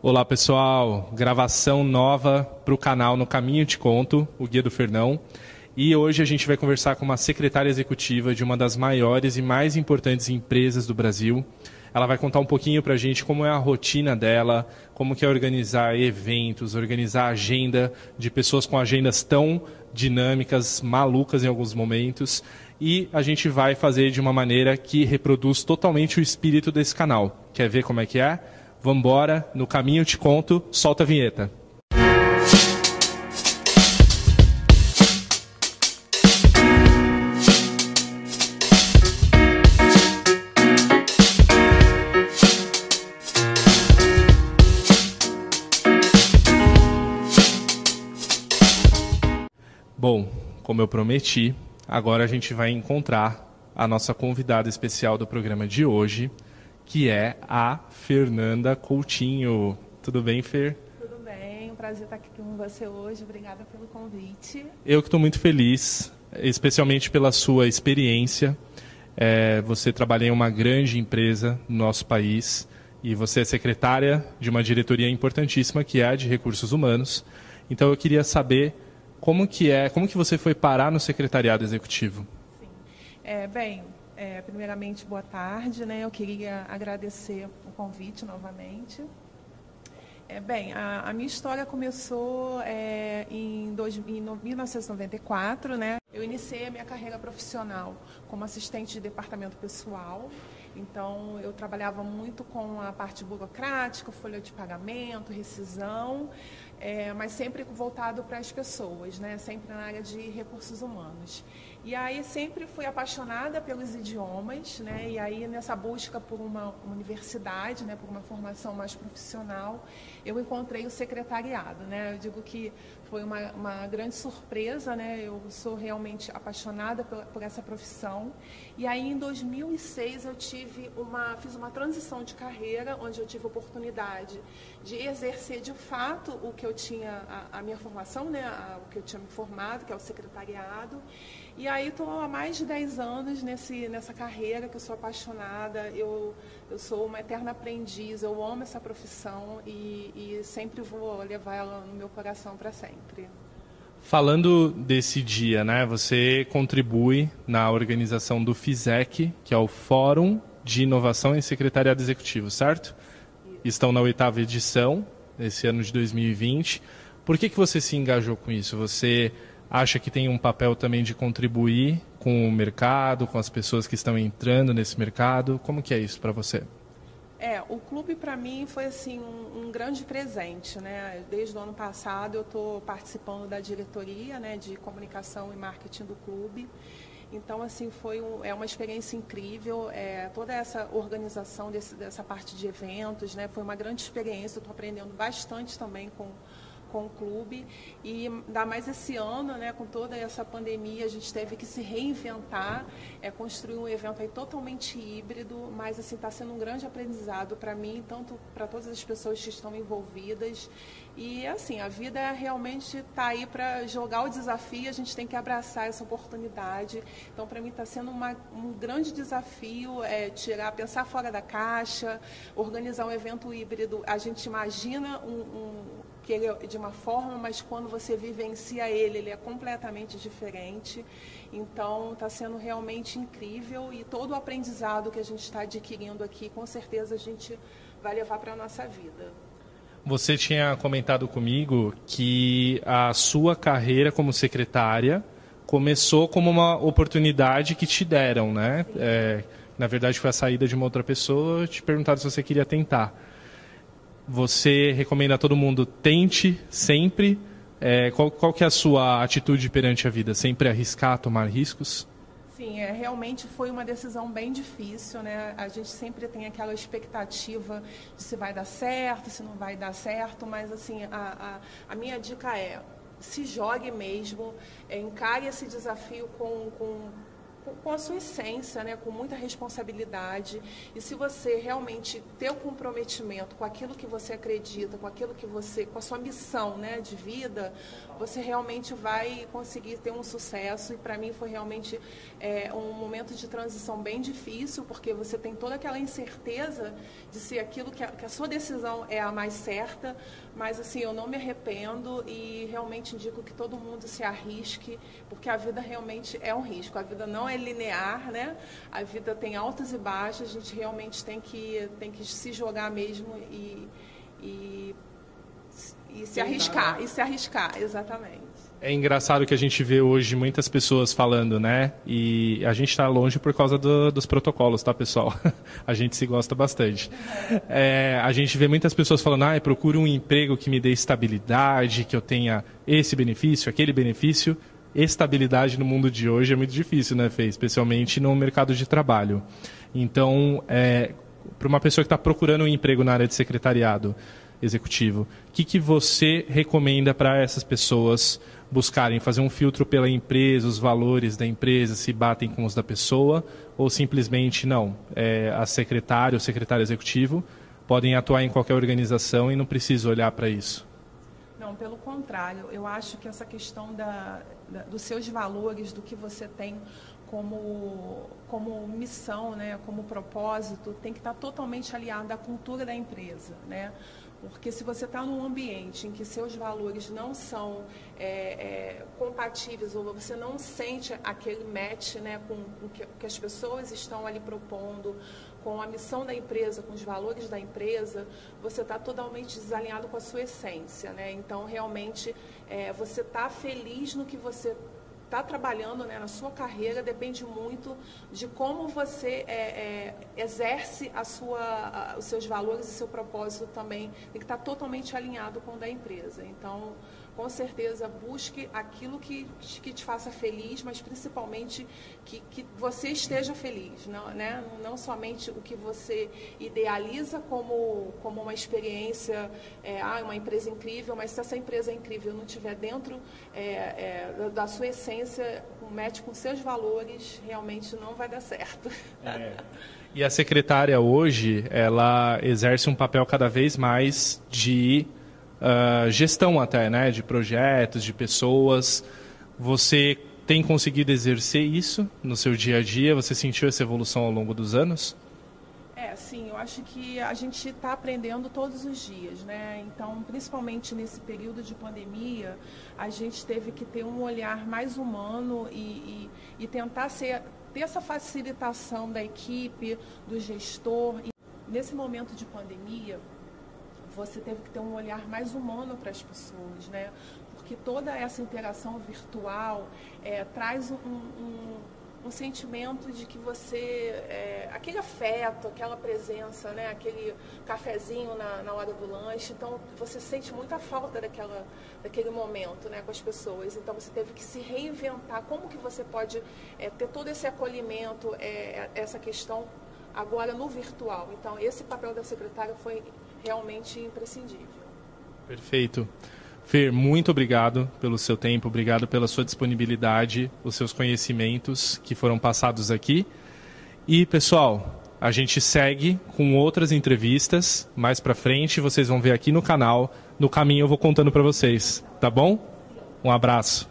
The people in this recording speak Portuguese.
Olá pessoal, gravação nova para o canal No Caminho Te Conto, o Guia do Fernão. E hoje a gente vai conversar com uma secretária executiva de uma das maiores e mais importantes empresas do Brasil. Ela vai contar um pouquinho para a gente como é a rotina dela, como que é organizar eventos, organizar agenda de pessoas com agendas tão dinâmicas, malucas em alguns momentos. E a gente vai fazer de uma maneira que reproduz totalmente o espírito desse canal. Quer ver como é que é? Vambora, no caminho te conto, solta a vinheta. Bom, como eu prometi, agora a gente vai encontrar a nossa convidada especial do programa de hoje, que é a Fernanda Coutinho. Tudo bem, Fer? Tudo bem, um prazer estar aqui com você hoje. Obrigada pelo convite. Eu que estou muito feliz, especialmente pela sua experiência. É, você trabalha em uma grande empresa no nosso país e você é secretária de uma diretoria importantíssima que é a de recursos humanos. Então eu queria saber como que é, como que você foi parar no secretariado executivo? Sim. É, bem, é, primeiramente, boa tarde. Né? Eu queria agradecer o convite novamente. É, bem, a, a, minha história começou é, em, dois, em 1994. Né? Eu iniciei a minha carreira profissional como assistente de departamento pessoal. Então, eu trabalhava muito com a parte burocrática, folha de pagamento, rescisão, é, mas sempre voltado para as pessoas, né? sempre na área de recursos humanos. E aí sempre fui apaixonada pelos idiomas, né? E aí nessa busca por uma, universidade, né? Por uma formação mais profissional, eu encontrei o secretariado, né? Eu digo que foi uma, uma grande surpresa, né? Eu sou realmente apaixonada por, por, essa profissão. E aí em 2006 eu tive uma, fiz uma transição de carreira, onde eu tive oportunidade de exercer de fato o que eu tinha, a, a minha formação, né? A, o que eu tinha me formado, que é o secretariado. E aí estou há mais de 10 anos nesse, nessa carreira que eu sou apaixonada, eu, eu sou uma eterna aprendiz, eu amo essa profissão e, e sempre vou levar ela no meu coração para sempre. Falando desse dia, né, você contribui na organização do FISEC, que é o Fórum de Inovação em Secretariado Executivo, certo? Estão na oitava edição, esse ano de 2020. Por que, que você se engajou com isso? Você acha que tem um papel também de contribuir com o mercado, com as pessoas que estão entrando nesse mercado? Como que é isso para você? É, o clube para mim foi assim um, um, grande presente, né? Desde o ano passado eu estou participando da diretoria, né, de comunicação e marketing do clube. Então assim foi um, é uma experiência incrível. É, toda essa organização desse, dessa parte de eventos, né, foi uma grande experiência. Estou aprendendo bastante também com com o clube e ainda mais esse ano, né, com toda essa pandemia, a gente teve que se reinventar, é, construir um evento aí totalmente híbrido, mas assim está sendo um grande aprendizado para mim, tanto para todas as pessoas que estão envolvidas e assim a vida é realmente está aí para jogar o desafio, a gente tem que abraçar essa oportunidade. Então para mim está sendo uma, um grande desafio é, tirar, pensar fora da caixa, organizar um evento híbrido. A gente imagina um, um que ele é de uma forma, mas quando você vivencia ele, ele é completamente diferente. Então, está sendo realmente incrível e todo o aprendizado que a gente está adquirindo aqui, com certeza a gente vai levar para a nossa vida. Você tinha comentado comigo que a sua carreira como secretária começou como uma oportunidade que te deram, né? É, na verdade, foi a saída de uma outra pessoa, te perguntaram se você queria tentar você recomenda a todo mundo tente sempre. É, qual, qual que é a sua atitude perante a vida? Sempre arriscar, tomar riscos? Sim, é, realmente foi uma decisão bem difícil, né? A gente sempre tem aquela expectativa de se vai dar certo, se não vai dar certo, mas assim, a, a, a minha dica é se jogue mesmo, é, encare esse desafio com, com com a sua essência, né, com muita responsabilidade. E se você realmente ter o comprometimento com aquilo que você acredita, com aquilo que você, com a sua missão, né, de vida, você realmente vai conseguir ter um sucesso. E para mim foi realmente é, um momento de transição bem difícil, porque você tem toda aquela incerteza de se aquilo que a, que a sua decisão é a mais certa. Mas assim, eu não me arrependo e realmente indico que todo mundo se arrisque, porque a vida realmente é um risco. A vida não é linear, né? A vida tem altas e baixas, a gente realmente tem que, tem que se jogar mesmo e, e, e se arriscar. E se arriscar, exatamente. É engraçado que a gente vê hoje muitas pessoas falando, né? E a gente está longe por causa do, dos protocolos, tá, pessoal? a gente se gosta bastante. É, a gente vê muitas pessoas falando, ah, procuro um emprego que me dê estabilidade, que eu tenha esse benefício, aquele benefício estabilidade no mundo de hoje é muito difícil, né, Fê? Especialmente no mercado de trabalho. Então, é, para uma pessoa que está procurando um emprego na área de secretariado executivo, o que, que você recomenda para essas pessoas buscarem? Fazer um filtro pela empresa, os valores da empresa se batem com os da pessoa, ou simplesmente não? É, a secretária ou secretário executivo podem atuar em qualquer organização e não precisa olhar para isso? Não, pelo contrário, eu acho que essa questão da, da, dos seus valores, do que você tem como, como missão, né, como propósito, tem que estar totalmente alinhado à cultura da empresa. Né? Porque se você está num ambiente em que seus valores não são é, é, compatíveis ou você não sente aquele match né, com o que, que, as pessoas estão ali propondo, com a missão da empresa, com os valores da empresa, você está totalmente desalinhado com a sua essência. Né? Então, realmente, é, você está feliz no que você está trabalhando né, na sua carreira depende muito de como você é, é, exerce a sua, a, os seus valores e seu propósito também. Tem que estar tá totalmente alinhado com o da empresa. Então, com certeza busque aquilo que, que te faça feliz, mas principalmente que, que você esteja feliz, não, né? não somente o que você idealiza como, como uma experiência, é, ah, uma empresa incrível, mas se essa empresa é incrível não estiver dentro é, é, da sua essência, um match com seus valores, realmente não vai dar certo. É. E a secretária hoje, ela exerce um papel cada vez mais de uh, gestão até, né, de projetos, de pessoas. Você tem conseguido exercer isso no seu dia a dia? Você sentiu essa evolução ao longo dos anos? Acho que a gente está aprendendo todos os dias, né? Então, principalmente nesse período de pandemia, a gente teve que ter um olhar mais humano e, e, e tentar ser, ter essa facilitação da equipe, do gestor. E nesse momento de pandemia, você teve que ter um olhar mais humano para as pessoas, né? Porque toda essa interação virtual é, traz um, um, um, sentimento de que você, é, aquele afeto, aquela presença, né? Aquele cafezinho na, na hora do lanche, então você sente muita falta daquela, daquele momento, né? Com as pessoas. Então você teve que se reinventar. Como que você pode é, ter todo esse acolhimento, é, essa questão agora no virtual? Então esse papel da secretária foi realmente imprescindível. Perfeito. Fer, muito obrigado pelo seu tempo, obrigado pela sua disponibilidade, os seus conhecimentos que foram passados aqui. E, pessoal, a gente segue com outras entrevistas mais para frente, vocês vão ver aqui no canal. No caminho eu vou contando para vocês, tá bom? Um abraço.